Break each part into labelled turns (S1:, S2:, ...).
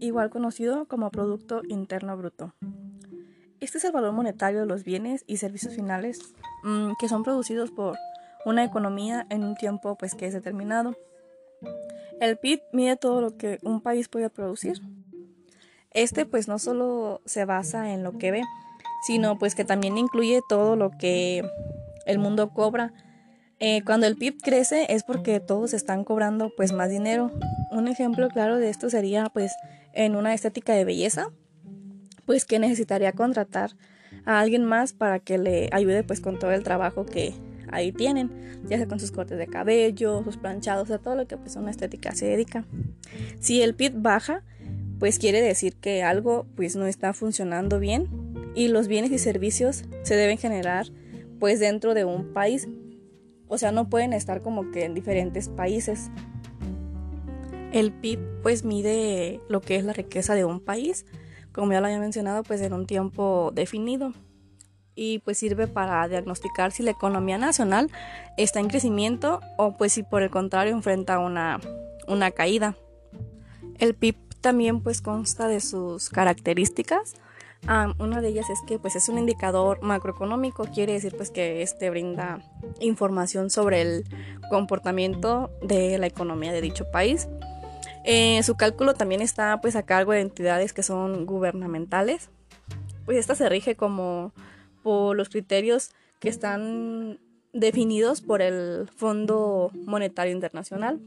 S1: igual conocido como Producto Interno Bruto. Este es el valor monetario de los bienes y servicios finales mm, que son producidos por una economía en un tiempo pues que es determinado. El PIB mide todo lo que un país puede producir. Este pues no solo se basa en lo que ve, sino pues que también incluye todo lo que el mundo cobra. Eh, cuando el PIB crece es porque todos están cobrando pues más dinero. Un ejemplo claro de esto sería pues en una estética de belleza, pues que necesitaría contratar a alguien más para que le ayude pues con todo el trabajo que ahí tienen, ya sea con sus cortes de cabello, sus planchados, o todo lo que pues una estética se dedica. Si el PIB baja, pues quiere decir que algo pues no está funcionando bien y los bienes y servicios se deben generar pues dentro de un país. O sea, no pueden estar como que en diferentes países. El PIB pues mide lo que es la riqueza de un país, como ya lo había mencionado, pues en un tiempo definido y pues sirve para diagnosticar si la economía nacional está en crecimiento o pues si por el contrario enfrenta una, una caída. El PIB también pues consta de sus características. una de ellas es que pues es un indicador macroeconómico, quiere decir pues que este brinda información sobre el comportamiento de la economía de dicho país. Eh, su cálculo también está pues a cargo de entidades que son gubernamentales. Pues esta se rige como por los criterios que están definidos por el Fondo Monetario Internacional.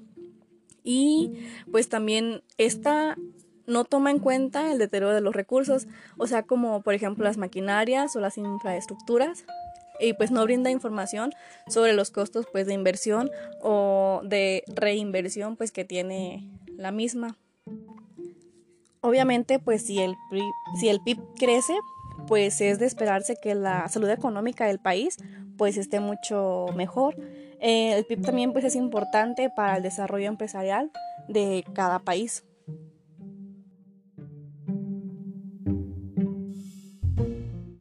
S1: Y pues también esta no toma en cuenta el deterioro de los recursos, o sea, como por ejemplo las maquinarias o las infraestructuras, y pues no brinda información sobre los costos pues de inversión o de reinversión pues que tiene la misma. Obviamente pues si el, si el PIB crece, pues es de esperarse que la salud económica del país pues esté mucho mejor. Eh, el PIB también pues es importante para el desarrollo empresarial de cada país.